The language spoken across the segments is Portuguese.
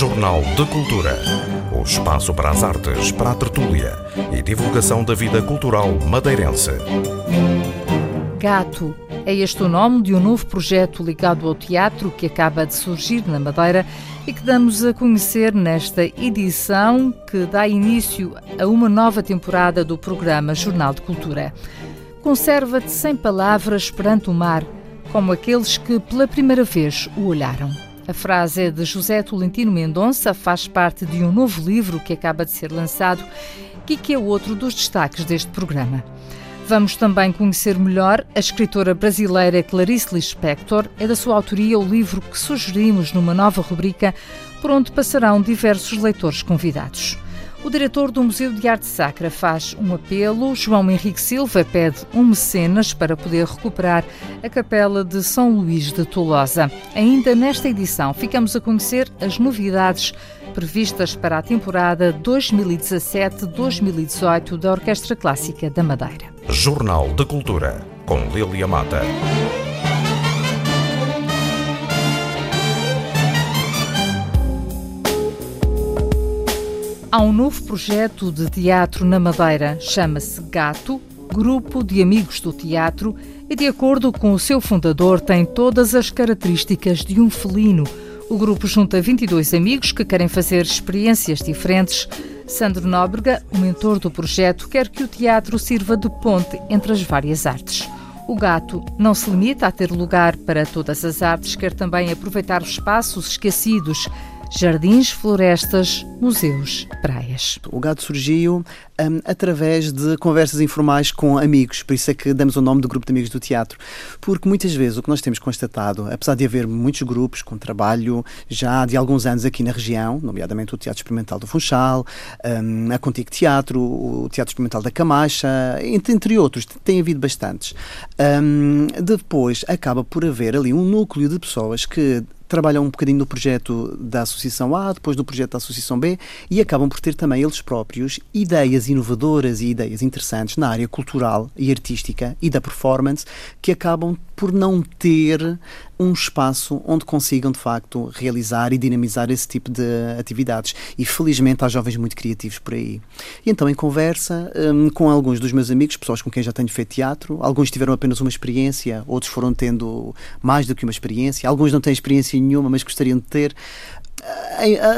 Jornal de Cultura. O espaço para as artes, para a tertúlia e divulgação da vida cultural madeirense. Gato. É este o nome de um novo projeto ligado ao teatro que acaba de surgir na Madeira e que damos a conhecer nesta edição que dá início a uma nova temporada do programa Jornal de Cultura. Conserva-te sem palavras perante o mar, como aqueles que pela primeira vez o olharam. A frase é de José Tolentino Mendonça, faz parte de um novo livro que acaba de ser lançado e que é outro dos destaques deste programa. Vamos também conhecer melhor a escritora brasileira Clarice Lispector. É da sua autoria o livro que sugerimos numa nova rubrica, por onde passarão diversos leitores convidados. O diretor do Museu de Arte Sacra faz um apelo. João Henrique Silva pede um mecenas para poder recuperar a Capela de São Luís de Tolosa. Ainda nesta edição, ficamos a conhecer as novidades previstas para a temporada 2017-2018 da Orquestra Clássica da Madeira. Jornal de Cultura, com Lilia Mata. Há um novo projeto de teatro na Madeira, chama-se Gato, Grupo de Amigos do Teatro, e de acordo com o seu fundador, tem todas as características de um felino. O grupo junta 22 amigos que querem fazer experiências diferentes. Sandro Nóbrega, o mentor do projeto, quer que o teatro sirva de ponte entre as várias artes. O gato não se limita a ter lugar para todas as artes, quer também aproveitar os espaços esquecidos jardins, florestas, museus, praias. O Gato surgiu um, através de conversas informais com amigos, por isso é que damos o nome do grupo de amigos do teatro, porque muitas vezes o que nós temos constatado, apesar de haver muitos grupos com trabalho já de alguns anos aqui na região, nomeadamente o Teatro Experimental do Funchal, um, a Contigo Teatro, o Teatro Experimental da Camacha, entre, entre outros, tem havido bastantes. Um, depois acaba por haver ali um núcleo de pessoas que trabalham um bocadinho no projeto da Associação A, depois no projeto da Associação B e acabam por ter também eles próprios ideias inovadoras e ideias interessantes na área cultural e artística e da performance que acabam por não ter um espaço onde consigam de facto realizar e dinamizar esse tipo de atividades. E felizmente há jovens muito criativos por aí. E então, em conversa um, com alguns dos meus amigos, pessoas com quem já tenho feito teatro, alguns tiveram apenas uma experiência, outros foram tendo mais do que uma experiência, alguns não têm experiência nenhuma, mas gostariam de ter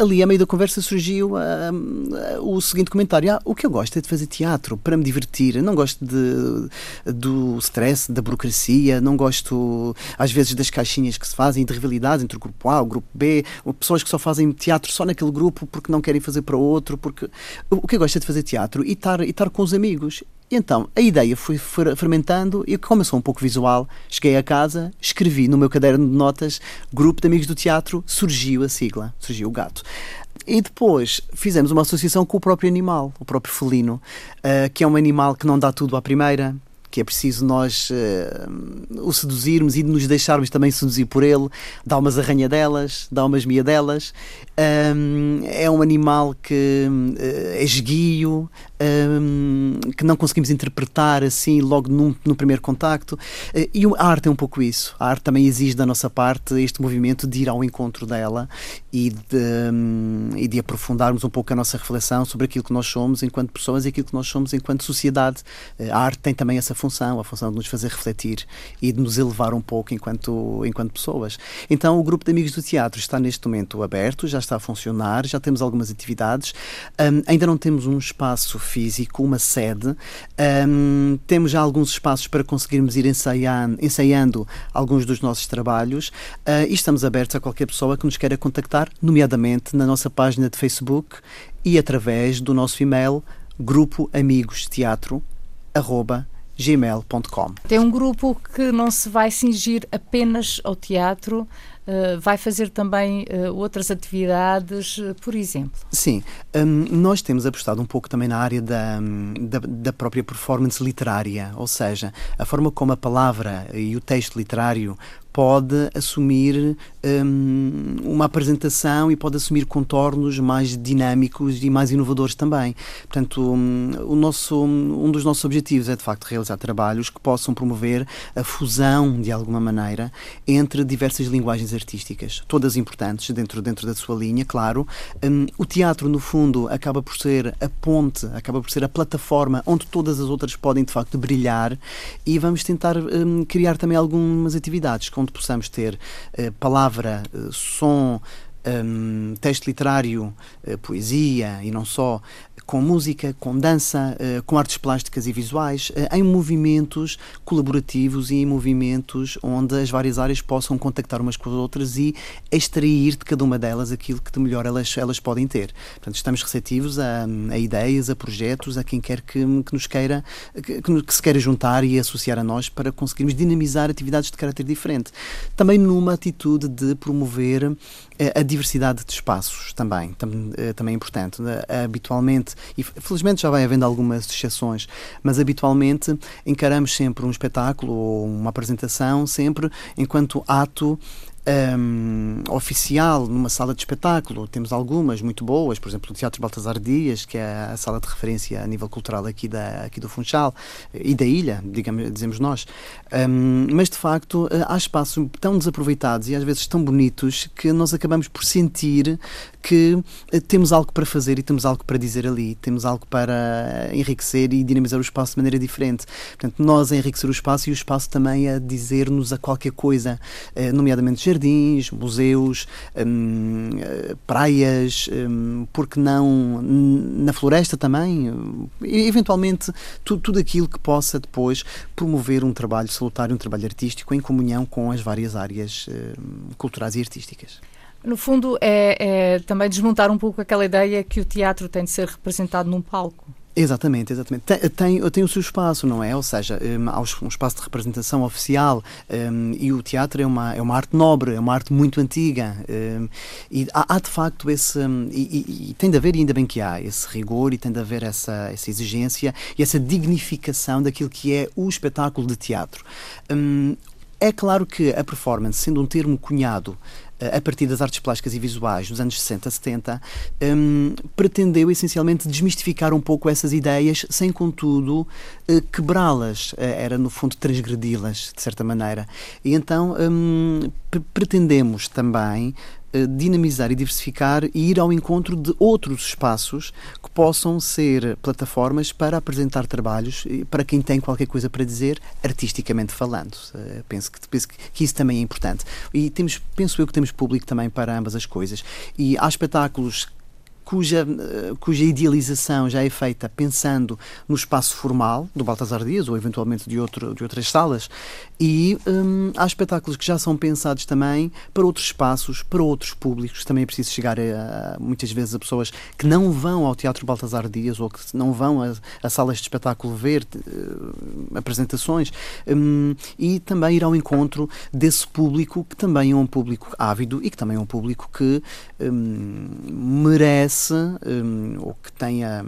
ali, a meio da conversa, surgiu uh, o seguinte comentário: ah, O que eu gosto é de fazer teatro para me divertir. Não gosto de, do stress, da burocracia, não gosto, às vezes, das caixinhas que se fazem de rivalidades entre o grupo A, o grupo B, pessoas que só fazem teatro só naquele grupo porque não querem fazer para outro. porque O que eu gosto é de fazer teatro e estar com os amigos. E então a ideia foi fermentando e, como eu sou um pouco visual, cheguei a casa, escrevi no meu caderno de notas Grupo de Amigos do Teatro, surgiu a sigla, surgiu o gato. E depois fizemos uma associação com o próprio animal, o próprio felino, uh, que é um animal que não dá tudo à primeira, que é preciso nós uh, o seduzirmos e nos deixarmos também seduzir por ele, dá umas arranhadelas, dá umas miadelas. Um, é um animal que uh, é esguio, um, que não conseguimos interpretar assim logo num, no primeiro contacto. Uh, e a arte é um pouco isso. A arte também exige da nossa parte este movimento de ir ao encontro dela e de, um, e de aprofundarmos um pouco a nossa reflexão sobre aquilo que nós somos enquanto pessoas e aquilo que nós somos enquanto sociedade. Uh, a arte tem também essa função, a função de nos fazer refletir e de nos elevar um pouco enquanto, enquanto pessoas. Então, o grupo de amigos do teatro está neste momento aberto, já está a funcionar, já temos algumas atividades, um, ainda não temos um espaço físico, uma sede. Um, temos já alguns espaços para conseguirmos ir ensaiando, ensaiando alguns dos nossos trabalhos uh, e estamos abertos a qualquer pessoa que nos queira contactar, nomeadamente na nossa página de Facebook e através do nosso e-mail grupo amigos teatro gmail.com. Tem um grupo que não se vai cingir apenas ao teatro, uh, vai fazer também uh, outras atividades, uh, por exemplo? Sim, um, nós temos apostado um pouco também na área da, da, da, própria performance literária, ou seja, a forma como a palavra e o texto literário pode assumir um, uma apresentação e pode assumir contornos mais dinâmicos e mais inovadores também. Portanto, um, o nosso, um dos nossos objetivos é de facto realizar trabalhos que possam promover a fusão, de alguma maneira, entre diversas linguagens artísticas, todas importantes dentro, dentro da sua linha, claro. Um, o teatro, no fundo, acaba por ser a ponte, acaba por ser a plataforma onde todas as outras podem, de facto, brilhar e vamos tentar um, criar também algumas atividades onde possamos ter uh, palavra, uh, som, um, texto literário, uh, poesia e não só, com música, com dança, uh, com artes plásticas e visuais, uh, em movimentos colaborativos e em movimentos onde as várias áreas possam contactar umas com as outras e extrair de cada uma delas aquilo que de melhor elas, elas podem ter. Portanto, estamos receptivos a, a ideias, a projetos, a quem quer que, que nos queira, que, que, se queira juntar e associar a nós para conseguirmos dinamizar atividades de caráter diferente. Também numa atitude de promover a diversidade de espaços também, também é importante. Habitualmente e felizmente já vai havendo algumas exceções, mas habitualmente encaramos sempre um espetáculo ou uma apresentação sempre enquanto ato um, oficial numa sala de espetáculo. Temos algumas muito boas, por exemplo, o Teatro Baltasar Dias, que é a sala de referência a nível cultural aqui, da, aqui do Funchal e da ilha, digamos, dizemos nós. Um, mas, de facto, eh, há espaços tão desaproveitados e às vezes tão bonitos que nós acabamos por sentir que eh, temos algo para fazer e temos algo para dizer ali, temos algo para enriquecer e dinamizar o espaço de maneira diferente. Portanto, nós a enriquecer o espaço e o espaço também a dizer-nos a qualquer coisa, eh, nomeadamente jardins, museus, hum, praias, hum, porque não na floresta também, eventualmente tudo, tudo aquilo que possa depois promover um trabalho salutar, um trabalho artístico em comunhão com as várias áreas hum, culturais e artísticas. No fundo, é, é, também desmontar um pouco aquela ideia que o teatro tem de ser representado num palco. Exatamente, exatamente. Tem, tem, o seu espaço, não é? Ou seja, um, há um espaço de representação oficial um, e o teatro é uma, é uma arte nobre, é uma arte muito antiga. Um, e há, há, de facto esse. Hum, e, e, e, tem de haver, e ainda bem que há, esse rigor e tem de haver essa, essa exigência e essa dignificação daquilo que é o espetáculo de teatro. Hum, é claro que a performance, sendo um termo cunhado a partir das artes plásticas e visuais dos anos 60, 70, um, pretendeu essencialmente desmistificar um pouco essas ideias, sem contudo uh, quebrá-las, uh, era no fundo transgredi-las, de certa maneira. E então um, pretendemos também eh, dinamizar e diversificar e ir ao encontro de outros espaços que possam ser plataformas para apresentar trabalhos para quem tem qualquer coisa para dizer, artisticamente falando. Eh, penso que, penso que isso também é importante. E temos, penso eu que temos público também para ambas as coisas. E há espetáculos cuja, eh, cuja idealização já é feita pensando no espaço formal do Baltasar Dias ou eventualmente de, outro, de outras salas e hum, há espetáculos que já são pensados também para outros espaços, para outros públicos. Também é preciso chegar a, muitas vezes a pessoas que não vão ao Teatro Baltasar Dias ou que não vão a, a salas de espetáculo ver uh, apresentações um, e também ir ao encontro desse público que também é um público ávido e que também é um público que um, merece um, ou que tenha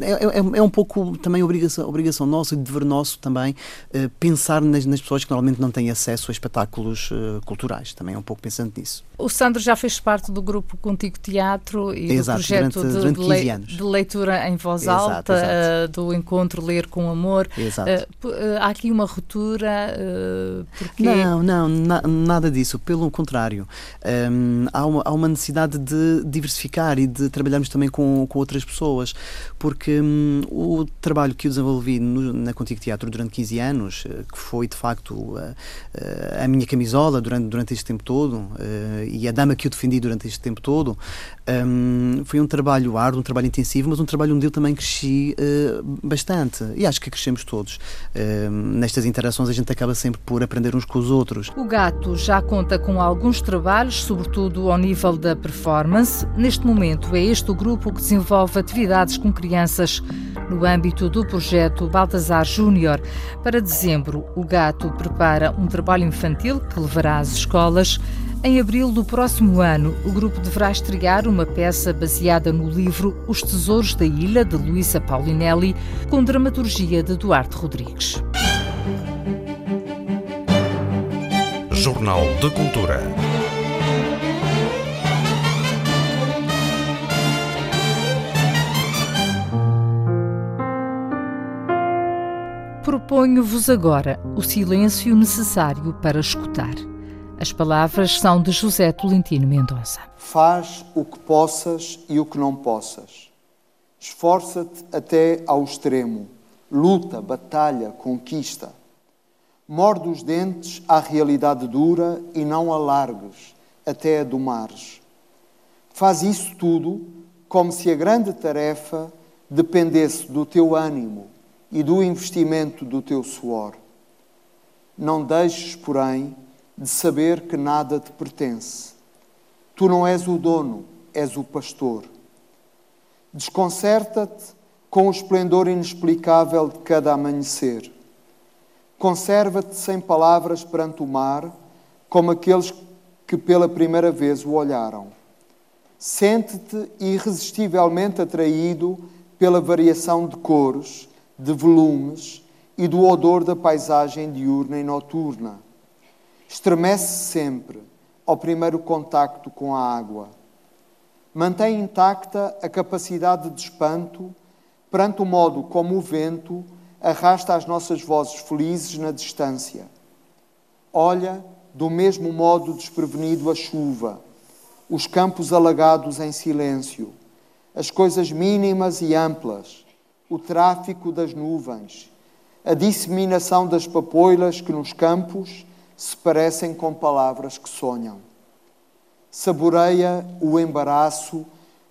é, é, é, um pouco também obrigação, obrigação nossa e dever nosso também uh, pensar nas, nas, pessoas que normalmente não têm acesso a espetáculos uh, culturais. Também é um pouco pensando nisso. O Sandro já fez parte do grupo Contigo Teatro e exato, do projeto durante, durante de, le, de, leitura em voz exato, alta, exato. Uh, do encontro Ler com Amor. há aqui uma ruptura? porque... Não, não, na, nada disso. Pelo contrário, um, há, uma, há uma necessidade de diversificar e de trabalharmos também com, com outras pessoas porque hum, o trabalho que eu desenvolvi no, na Contigo Teatro durante 15 anos, eh, que foi de facto a, a minha camisola durante, durante este tempo todo e a dama que eu defendi durante este tempo todo, um, foi um trabalho árduo, um trabalho intensivo, mas um trabalho onde eu também cresci uh, bastante. E acho que crescemos todos. Uh, nestas interações a gente acaba sempre por aprender uns com os outros. O Gato já conta com alguns trabalhos, sobretudo ao nível da performance. Neste momento é este o grupo que desenvolve atividades com crianças crianças no âmbito do projeto Baltazar Júnior. Para dezembro, o Gato prepara um trabalho infantil que levará às escolas. Em abril do próximo ano, o grupo deverá estrear uma peça baseada no livro Os Tesouros da Ilha, de Luísa Paulinelli, com dramaturgia de Duarte Rodrigues. Jornal de Cultura. Proponho-vos agora o silêncio necessário para escutar. As palavras são de José Tolentino Mendonça. Faz o que possas e o que não possas. Esforça-te até ao extremo. Luta, batalha, conquista. Morde os dentes à realidade dura e não alargues até a domares. Faz isso tudo como se a grande tarefa dependesse do teu ânimo e do investimento do teu suor. Não deixes, porém, de saber que nada te pertence. Tu não és o dono, és o pastor. Desconcerta-te com o esplendor inexplicável de cada amanhecer Conserva-te sem palavras perante o mar, como aqueles que pela primeira vez o olharam. Sente-te irresistivelmente atraído pela variação de cores, de volumes e do odor da paisagem diurna e noturna. Estremece sempre ao primeiro contacto com a água. Mantém intacta a capacidade de espanto perante o modo como o vento arrasta as nossas vozes felizes na distância. Olha, do mesmo modo desprevenido, a chuva, os campos alagados em silêncio, as coisas mínimas e amplas, o tráfico das nuvens, a disseminação das papoilas que nos campos se parecem com palavras que sonham. Saboreia o embaraço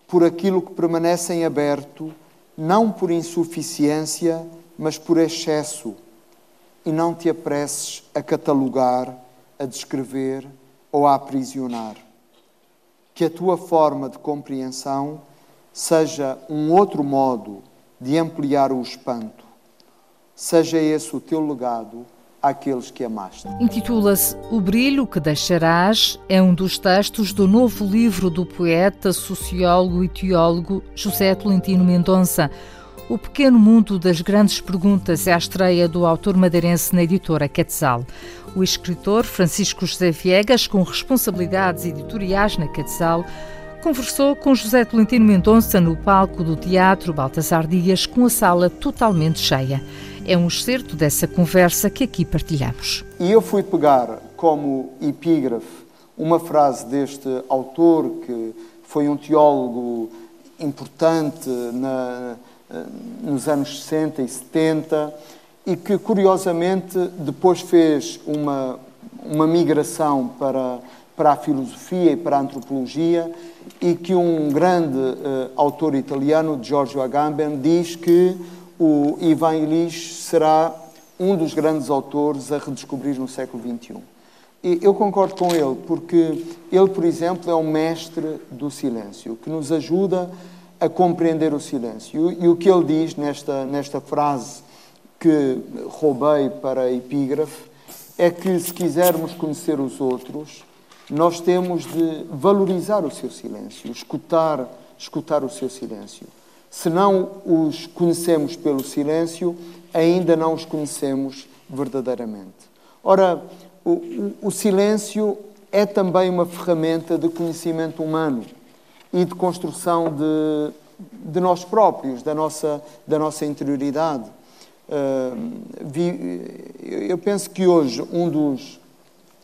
por aquilo que permanece em aberto, não por insuficiência, mas por excesso, e não te apresses a catalogar, a descrever ou a aprisionar. Que a tua forma de compreensão seja um outro modo de ampliar o espanto. Seja esse o teu legado àqueles que amaste. Intitula-se O Brilho que Deixarás, é um dos textos do novo livro do poeta, sociólogo e teólogo José Tolentino Mendonça. O Pequeno Mundo das Grandes Perguntas é a estreia do autor madeirense na editora Quetzal. O escritor Francisco José Viegas, com responsabilidades editoriais na Quetzal, conversou com José Tolentino Mendonça no palco do Teatro Baltasar Dias, com a sala totalmente cheia. É um excerto dessa conversa que aqui partilhamos. E eu fui pegar como epígrafe uma frase deste autor, que foi um teólogo importante na nos anos 60 e 70 e que, curiosamente, depois fez uma, uma migração para, para a filosofia e para a antropologia e que um grande uh, autor italiano, Giorgio Agamben, diz que o Ivan Illich será um dos grandes autores a redescobrir no século XXI. E eu concordo com ele, porque ele, por exemplo, é um mestre do silêncio, que nos ajuda a compreender o silêncio. E o que ele diz nesta, nesta frase que roubei para epígrafe é que se quisermos conhecer os outros, nós temos de valorizar o seu silêncio, escutar, escutar o seu silêncio. Se não os conhecemos pelo silêncio, ainda não os conhecemos verdadeiramente. Ora, o, o, silêncio é também uma ferramenta de conhecimento humano e de construção de, de nós próprios, da nossa, da nossa interioridade. Eu penso que hoje um dos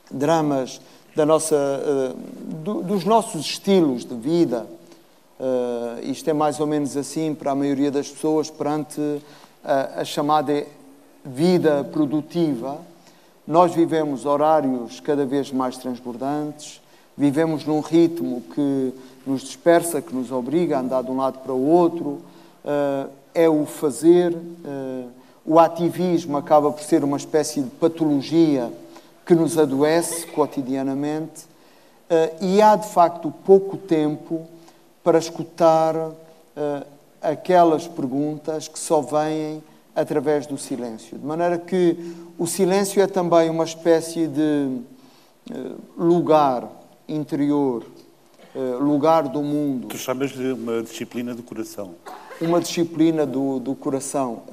dramas da nossa, uh, do, dos nossos estilos de vida, uh, isto é mais ou menos assim para a maioria das pessoas perante a, chamada vida produtiva, nós vivemos horários cada vez mais transbordantes, vivemos num ritmo que nos dispersa, que nos obriga a andar de um lado para o outro, uh, é o fazer. O ativismo acaba por ser uma espécie de patologia que nos adoece cotidianamente. Uh, e há, de facto, pouco tempo para escutar aquelas perguntas que só vêm através do silêncio. De maneira que o silêncio é também uma espécie de lugar interior eh, lugar do mundo. Tu chamas-lhe uma disciplina do coração. Uma disciplina do, do coração.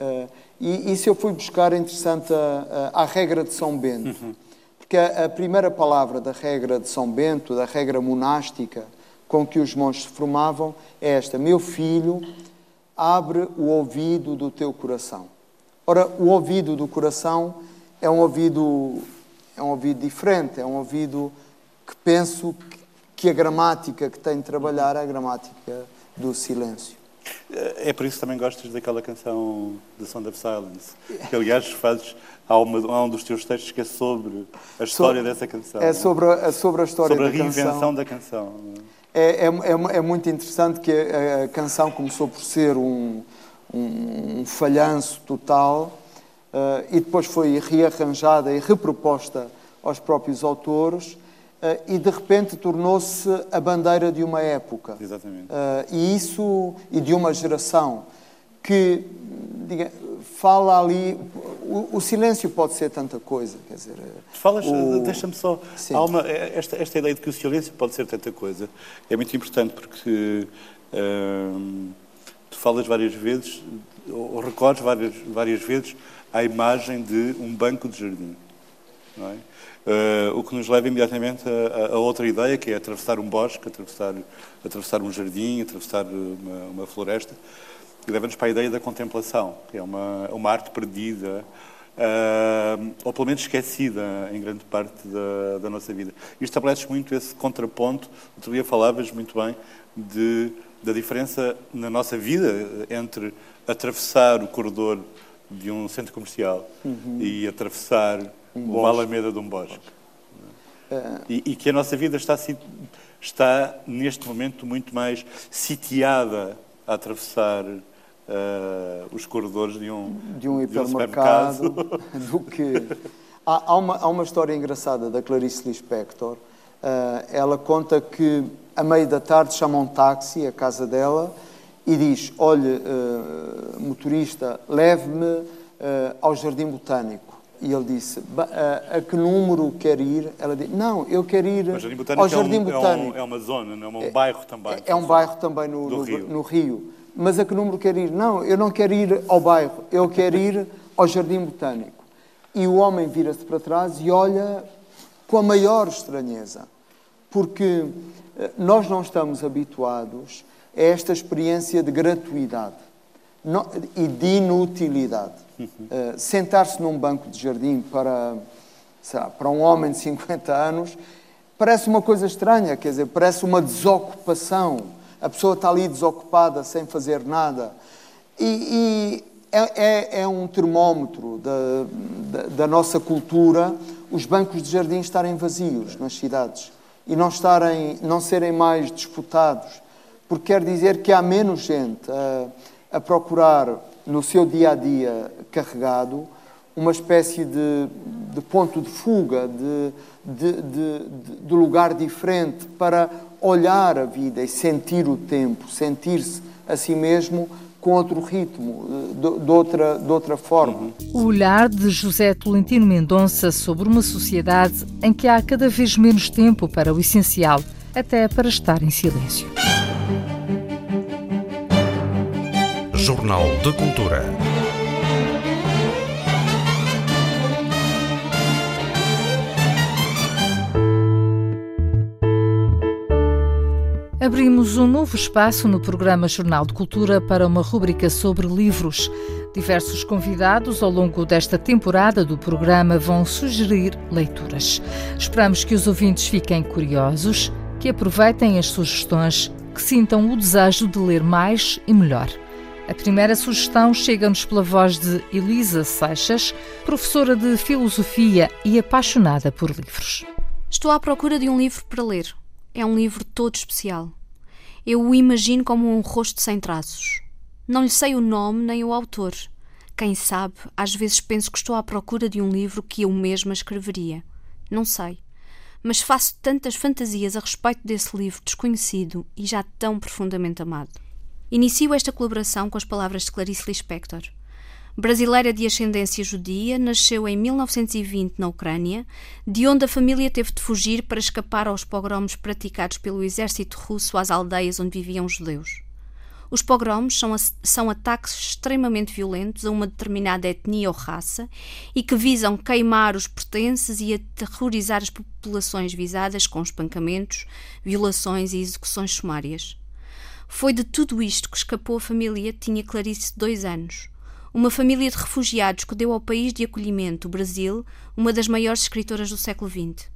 E isso eu fui buscar, interessante, a, a, a regra de São Bento. Uhum. Porque a, primeira palavra da regra de São Bento, da regra monástica com que os monges se formavam, é esta: Meu filho, abre o ouvido do teu coração. Ora, o ouvido do coração é um ouvido é um ouvido diferente, é um ouvido que penso que a gramática que tem de trabalhar é a gramática do silêncio. É por isso que também gostas daquela canção The Sound of Silence, que aliás fazes, há, uma, há um dos teus textos que é sobre a história sobre, dessa canção. É sobre a, sobre a história sobre a da reinvenção canção. da canção. É, é, é, é, muito interessante que a, a, canção começou por ser um, um, um falhanço total uh, e depois foi rearranjada e reproposta aos próprios autores e de repente tornou-se a bandeira de uma época. Exatamente. Uh, e isso, e de uma geração que diga, fala ali. O, o, silêncio pode ser tanta coisa, quer dizer. Falas, o... deixa-me só. Há uma, esta, esta ideia de que o silêncio pode ser tanta coisa é muito importante porque hum, tu falas várias vezes, ou recorres várias, várias vezes à imagem de um banco de jardim. É? Uh, o que nos leva imediatamente a, a, outra ideia, que é atravessar um bosque, atravessar, atravessar um jardim, atravessar uma, uma floresta, que leva-nos para a ideia da contemplação, que é uma, uma arte perdida, uh, ou pelo menos esquecida em grande parte da, da nossa vida. E estabelece muito esse contraponto, outro dia falavas muito bem, de, da diferença na nossa vida entre atravessar o corredor de um centro comercial uhum. e atravessar um uma alameda de um bosque. Uh... E, e, que a nossa vida está, está, neste momento, muito mais sitiada a atravessar uh, os corredores de um, de um hipermercado um do que. Há, há, uma, há uma história engraçada da Clarice Lispector. Uh, ela conta que, a meio da tarde, chama um táxi à casa dela e diz: Olhe, motorista, leve-me ao Jardim Botânico. E ele disse, a, a, que número quer ir? Ela disse, não, eu quero ir ao Jardim Botânico. É, um, é, uma zona, não é um bairro também. É, é um bairro também no, no, Rio. no, Rio. Mas a que número quer ir? Não, eu não quero ir ao bairro, eu quero ir ao Jardim Botânico. E o homem vira-se para trás e olha com a maior estranheza. Porque eh, nós não estamos habituados a esta experiência de gratuidade e de inutilidade. Uh, Sentar-se num banco de jardim para, lá, para um homem de 50 anos parece uma coisa estranha, quer dizer, parece uma desocupação. A pessoa está ali desocupada, sem fazer nada. E, e é, é, é, um termómetro da, da, da, nossa cultura os bancos de jardim estarem vazios nas cidades e não, estarem, não serem mais disputados, porque quer dizer que há menos gente a, a procurar no seu dia a dia carregado uma espécie de, de ponto de fuga, de, de, de, lugar diferente para olhar a vida e sentir o tempo, sentir-se a si mesmo com outro ritmo, de, de, outra, de outra forma. O olhar de José Tolentino Mendonça sobre uma sociedade em que há cada vez menos tempo para o essencial, até para estar em silêncio. Jornal de Cultura. Abrimos um novo espaço no programa Jornal de Cultura para uma rúbrica sobre livros. Diversos convidados ao longo desta temporada do programa vão sugerir leituras. Esperamos que os ouvintes fiquem curiosos, que aproveitem as sugestões, que sintam o desejo de ler mais e melhor. A primeira sugestão chega-nos pela voz de Elisa Seixas, professora de filosofia e apaixonada por livros. Estou à procura de um livro para ler. É um livro todo especial. Eu o imagino como um rosto sem traços. Não lhe sei o nome nem o autor. Quem sabe, às vezes penso que estou à procura de um livro que eu mesma escreveria. Não sei. Mas faço tantas fantasias a respeito desse livro desconhecido e já tão profundamente amado. Inicio esta colaboração com as palavras de Clarice Lispector. Brasileira de ascendência judia, nasceu em 1920 na Ucrânia, de onde a família teve de fugir para escapar aos pogroms praticados pelo exército russo às aldeias onde viviam os judeus. Os pogroms são, são ataques extremamente violentos a uma determinada etnia ou raça e que visam queimar os pertences e aterrorizar as populações visadas com espancamentos, violações e execuções sumárias. Foi de tudo isto que escapou a família, tinha Clarice dois anos. uma família de refugiados que deu ao país de acolhimento, o Brasil, uma das maiores escritoras do século XX.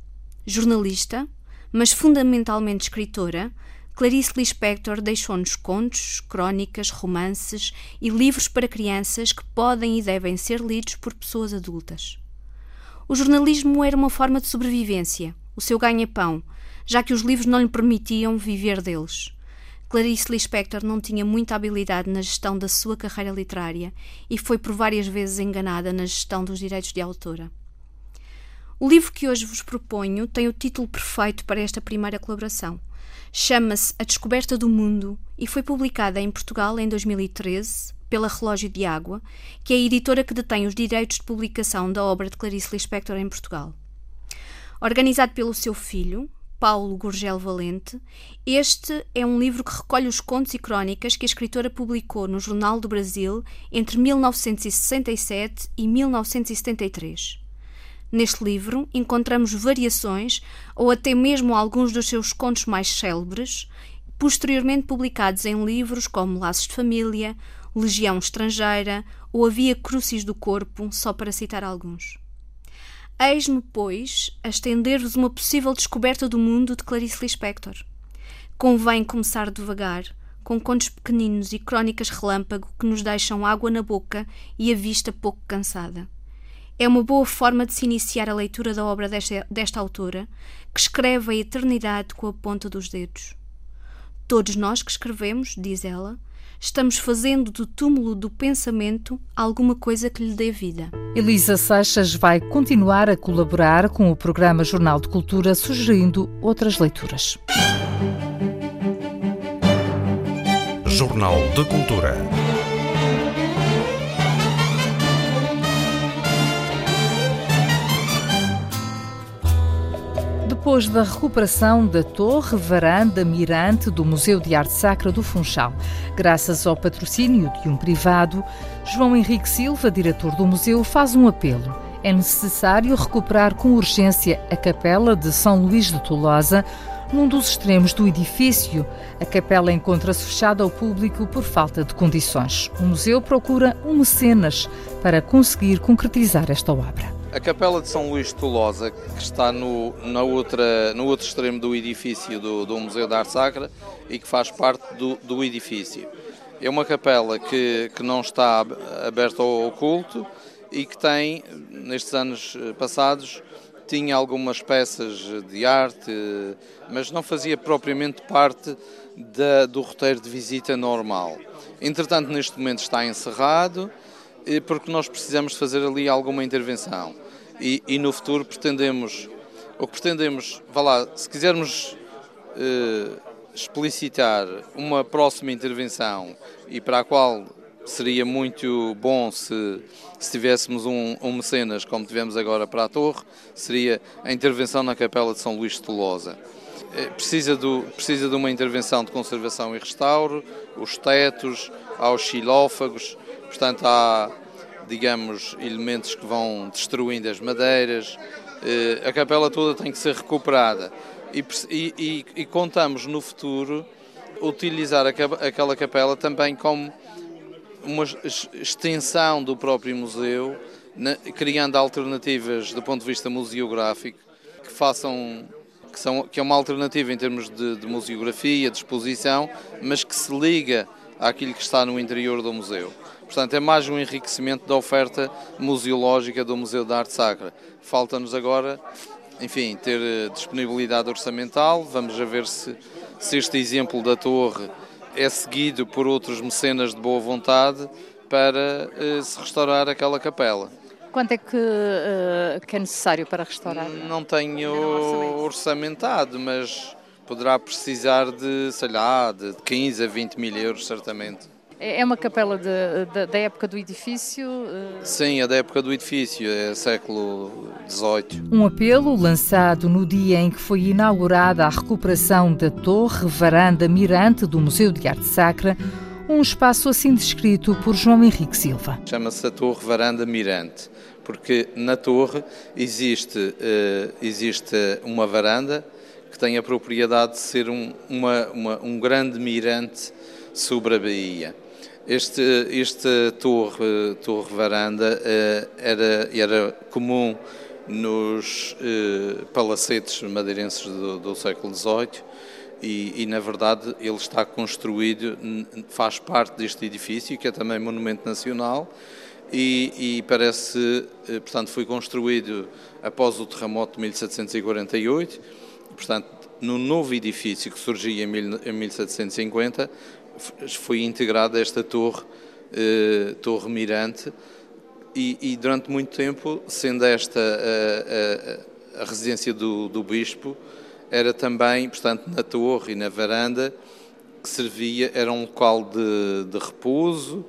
Jornalista, mas fundamentalmente escritora, Clarice Lispector deixou-nos contos, crónicas, romances e livros para crianças que podem e devem ser lidos por pessoas adultas. O jornalismo era uma forma de sobrevivência, o seu ganha-pão, já que os livros não lhe permitiam viver deles. Clarice Lispector não tinha muita habilidade na gestão da sua carreira literária e foi por várias vezes enganada na gestão dos direitos de autora. O livro que hoje vos proponho tem o título perfeito para esta primeira colaboração. Chama-se A Descoberta do Mundo e foi publicada em Portugal em 2013 pela Relógio de Água, que é a editora que detém os direitos de publicação da obra de Clarice Lispector em Portugal. Organizado pelo seu filho, Paulo Gurgel Valente, este é um livro que recolhe os contos e crónicas que a escritora publicou no Jornal do Brasil entre 1967 e 1973. Neste livro encontramos variações ou até mesmo alguns dos seus contos mais célebres, posteriormente publicados em livros como Laços de Família, Legião Estrangeira ou A Via Crucis do Corpo, só para citar alguns. Eis-me, pois, a estender-vos uma possível descoberta do mundo de Clarice Lispector. Convém começar devagar, com contos pequeninos e crónicas relâmpago que nos deixam água na boca e a vista pouco cansada. É uma boa forma de se iniciar a leitura da obra desta, desta autora, que escreve a eternidade com a ponta dos dedos. Todos nós que escrevemos, diz ela, estamos fazendo do túmulo do pensamento alguma coisa que lhe dê vida. Elisa Seixas vai continuar a colaborar com o programa Jornal de Cultura, sugerindo outras leituras. Jornal de Cultura. Depois da recuperação da torre, varanda, mirante do Museu de Arte Sacra do Funchal. Graças ao patrocínio de um privado, João Henrique Silva, diretor do museu, faz um apelo. É necessário recuperar com urgência a capela de São Luís de Tolosa, num dos extremos do edifício. A capela encontra-se fechada ao público por falta de condições. O museu procura um mecenas para conseguir concretizar esta obra. A Capela de São Luís de Tolosa, que está no, na outra, no outro extremo do edifício do, do Museu da Arte Sacra e que faz parte do, do edifício. É uma capela que, que não está aberta ao culto e que tem, nestes anos eh, passados, tinha algumas peças de arte, mas não fazia propriamente parte da, do roteiro de visita normal. Entretanto, neste momento está encerrado porque nós precisamos fazer ali alguma intervenção. E, e no futuro pretendemos, o que pretendemos, vá lá, se quisermos eh, explicitar uma próxima intervenção e para a qual seria muito bom se, se tivéssemos um, um, mecenas como tivemos agora para a torre, seria a intervenção na Capela de São Luís de Tolosa. Eh, precisa, do, precisa de uma intervenção de conservação e restauro, os tetos, aos xilófagos, Portanto, há, digamos, elementos que vão destruindo as madeiras. Eh, a capela toda tem que ser recuperada. E, e, e contamos no futuro utilizar aquela capela também como uma extensão do próprio museu, criando alternativas do ponto de vista museográfico que façam que, são, que é uma alternativa em termos de, de museografia, de exposição, mas que se liga àquilo que está no interior do museu. Portanto, é mais um enriquecimento da oferta museológica do Museu da Arte Sacra. Falta-nos agora, enfim, ter eh, disponibilidade orçamental. Vamos a ver se, se este exemplo da torre é seguido por outros mecenas de boa vontade para uh, se restaurar aquela capela. Quanto é que, uh, que é necessário para restaurar? Não tenho orçamentado, mas poderá precisar de, sei lá, de 15 a 20 mil euros, certamente. É, é uma capela de, de, da época do edifício? Eh? Sim, é da época do edifício, é século XVIII. Um apelo lançado no dia em que foi inaugurada a recuperação da torre, varanda, mirante do Museu de Arte Sacra, um espaço assim descrito por João Henrique Silva. Chama-se a Torre Varanda Mirante, porque na torre existe, uh, existe uma varanda que tem a propriedade de ser um, uma, uma, um grande mirante sobre a baía. Este, esta torre, torre varanda eh, era, era comum nos eh, palacetes madeirenses do, do século XVIII e, e, na verdade, ele está construído, faz parte deste edifício, que é também monumento nacional, e, e, parece, eh, portanto, foi construído após o terremoto de 1748, portanto, no novo edifício que surgia em 1750, foi integrada esta torre, eh, torre mirante, e, e, durante muito tempo, sendo esta a, a, a residência do, do, bispo, era também, portanto, na torre e na varanda, que servia, era um local de, de repouso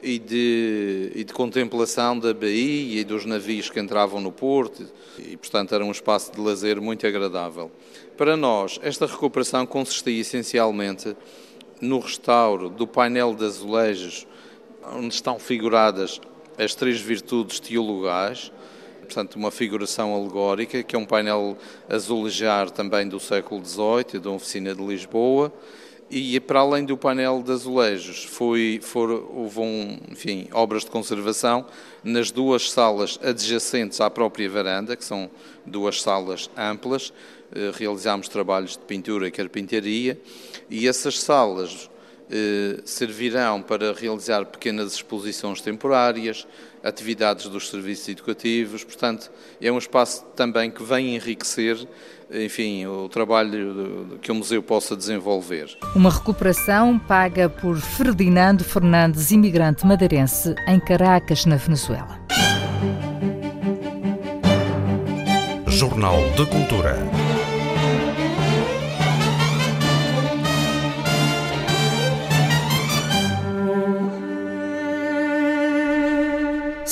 e de, e de contemplação da baía e dos navios que entravam no porto, e, portanto, era um espaço de lazer muito agradável. Para nós, esta recuperação consistia essencialmente no restauro do painel de azulejos, onde estão figuradas as três virtudes teologais, portanto, uma figuração alegórica, que é um painel azulejar também do século XVIII, da Oficina de Lisboa, e para além do painel de azulejos, foi, for, houve um, enfim, obras de conservação nas duas salas adjacentes à própria varanda, que são duas salas amplas, realizámos trabalhos de pintura e carpintaria, e essas salas eh, servirão para realizar pequenas exposições temporárias, atividades dos serviços educativos, portanto, é um espaço também que vem enriquecer, enfim, o trabalho que o museu possa desenvolver. Uma recuperação paga por Ferdinando Fernandes, imigrante madeirense em Caracas, na Venezuela. Jornal de Cultura.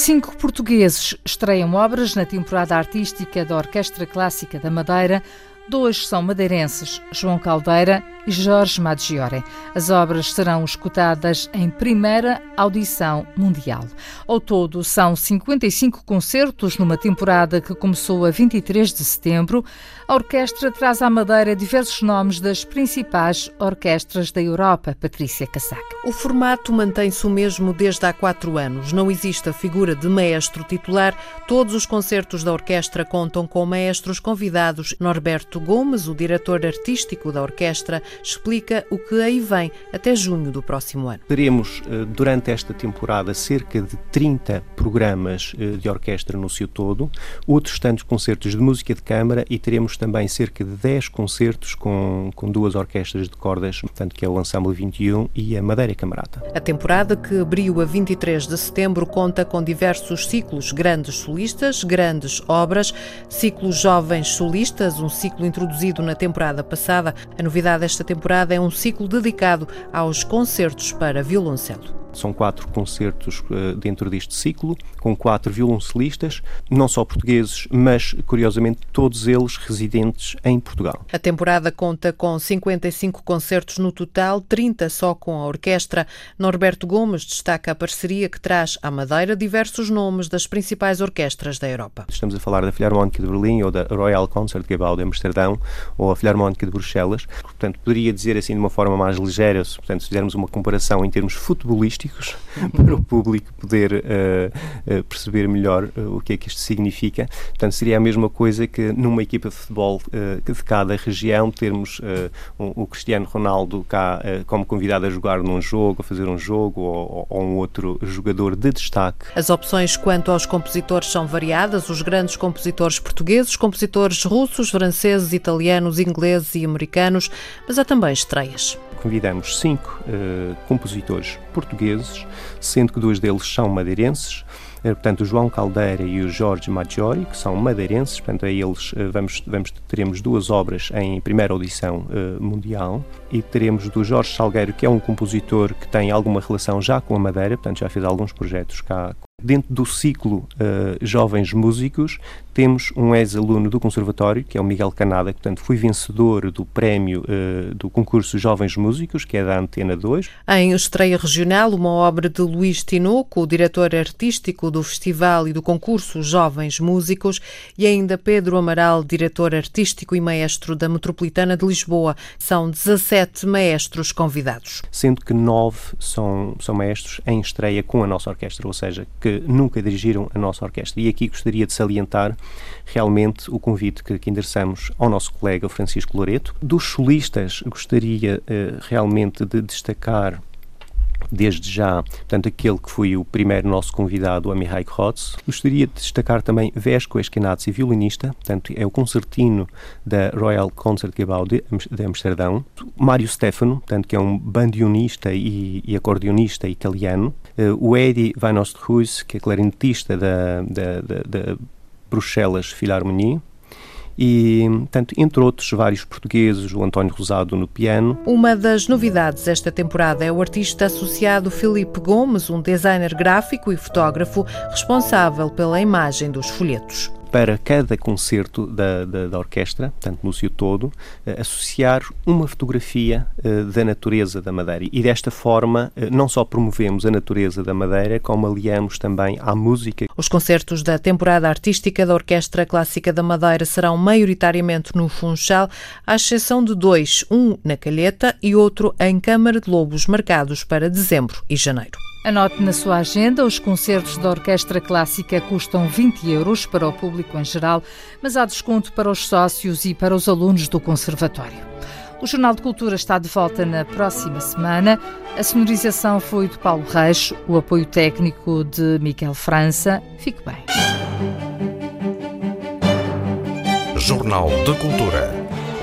Cinco portugueses estreiam obras na temporada artística da Orquestra Clássica da Madeira. Dois são madeirenses, João Caldeira e Jorge Maggiore. As obras serão escutadas em primeira audição mundial. Ao todo, são 55 concertos numa temporada que começou a 23 de setembro. A orquestra traz à Madeira diversos nomes das principais orquestras da Europa. Patrícia Cassaca. O formato mantém-se o mesmo desde há quatro anos. Não existe a figura de maestro titular. Todos os concertos da orquestra contam com maestros convidados. Norberto Gomes, o diretor artístico da orquestra, explica o que aí vem até junho do próximo ano. Teremos eh, durante esta temporada cerca de 30 programas eh, de orquestra no seu todo, outros tantos concertos de música de câmara e teremos também cerca de 10 concertos com, com duas orquestras de cordas, portanto, que é o Ensemble 21 e a Madeira Camarata. A temporada, que abriu a 23 de setembro, conta com diversos ciclos, grandes solistas, grandes obras, ciclos jovens solistas, um ciclo introduzido na temporada passada. A novidade desta temporada é um ciclo dedicado aos concertos para violoncelo. São quatro concertos uh, dentro deste ciclo, com quatro violoncelistas, não só portugueses, mas curiosamente todos eles residentes em Portugal. A temporada conta com 55 concertos no total, 30 só com a orquestra. Norberto Gomes destaca a parceria que traz à Madeira diversos nomes das principais orquestras da Europa. Estamos a falar da Filarmónica de Berlim ou da Royal Concertgebouw de Amsterdão ou a Filarmónica de Bruxelas. Portanto, poderia dizer assim de uma forma mais ligeira, se, portanto, se fizermos uma comparação em termos futebolísticos, para o público poder uh, uh, perceber melhor uh, o que é que isto significa. Portanto, seria a mesma coisa que numa equipa de futebol de cada região termos um, o Cristiano Ronaldo cá como convidado a jogar num jogo, a fazer um jogo ou, ou um outro jogador de destaque. As opções quanto aos compositores são variadas. Os grandes compositores portugueses, compositores russos, franceses, italianos, ingleses e americanos, mas há também estreias convidamos cinco uh, compositores portugueses, sendo que dois deles são madeirenses, uh, portanto o João Caldeira e o Jorge Maggiori, que são madeirenses, portanto a eles uh, vamos, vamos, teremos duas obras em primeira audição mundial, e teremos do Jorge Salgueiro, que é um compositor que tem alguma relação já com a Madeira, portanto já fez alguns projetos cá Dentro do ciclo uh, Jovens Músicos, temos um ex-aluno do Conservatório, que é o Miguel Canada, que, portanto, foi vencedor do prémio uh, do concurso Jovens Músicos, que é da Antena 2. Em estreia regional, uma obra de Luís Tinoco, o diretor artístico do festival e do concurso Jovens Músicos, e ainda Pedro Amaral, diretor artístico e maestro da Metropolitana de Lisboa. São 17 maestros convidados. Sendo que nove são, são maestros em estreia com a nossa orquestra, ou seja, que nunca dirigiram a nossa orquestra. E aqui gostaria de salientar realmente o convite que, que endereçamos ao nosso colega Francisco Loreto. Dos solistas, gostaria uh, realmente de destacar desde já, portanto, aquele que foi o primeiro nosso convidado, o Amihai Krotz. Gostaria de destacar também Vesco Eskenazi, violinista, portanto, é o concertino da Royal Concertgebouw de, de Amsterdão. Mário Stefano, portanto, que é um bandionista e, e acordeonista italiano. Uh, o Eddie Van Oosthuis, que é clarinetista da, da, da, da Bruxelas Philharmonie e, tanto entre outros, vários portugueses, o António Rosado no piano. Uma das novidades esta temporada é o artista associado Felipe Gomes, um designer gráfico e fotógrafo responsável pela imagem dos folhetos para cada concerto da, da, da orquestra, portanto no seu todo, uh, associar uma fotografia uh, da natureza da Madeira. E desta forma, uh, não só promovemos a natureza da Madeira, como aliamos também à música. Os concertos da temporada artística da Orquestra Clássica da Madeira serão maioritariamente no Funchal, à exceção de dois, um na Calheta e outro em Câmara de Lobos, marcados para dezembro e janeiro. Anote na sua agenda, os concertos da Orquestra Clássica custam 20 euros para o público em geral, mas há desconto para os sócios e para os alunos do Conservatório. O Jornal de Cultura está de volta na próxima semana. A sonorização foi de Paulo Reis, o apoio técnico de Miquel França. Fique bem. Jornal de Cultura.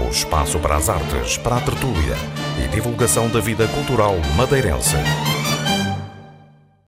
O espaço para as artes, para a tertúlia e divulgação da vida cultural madeirense.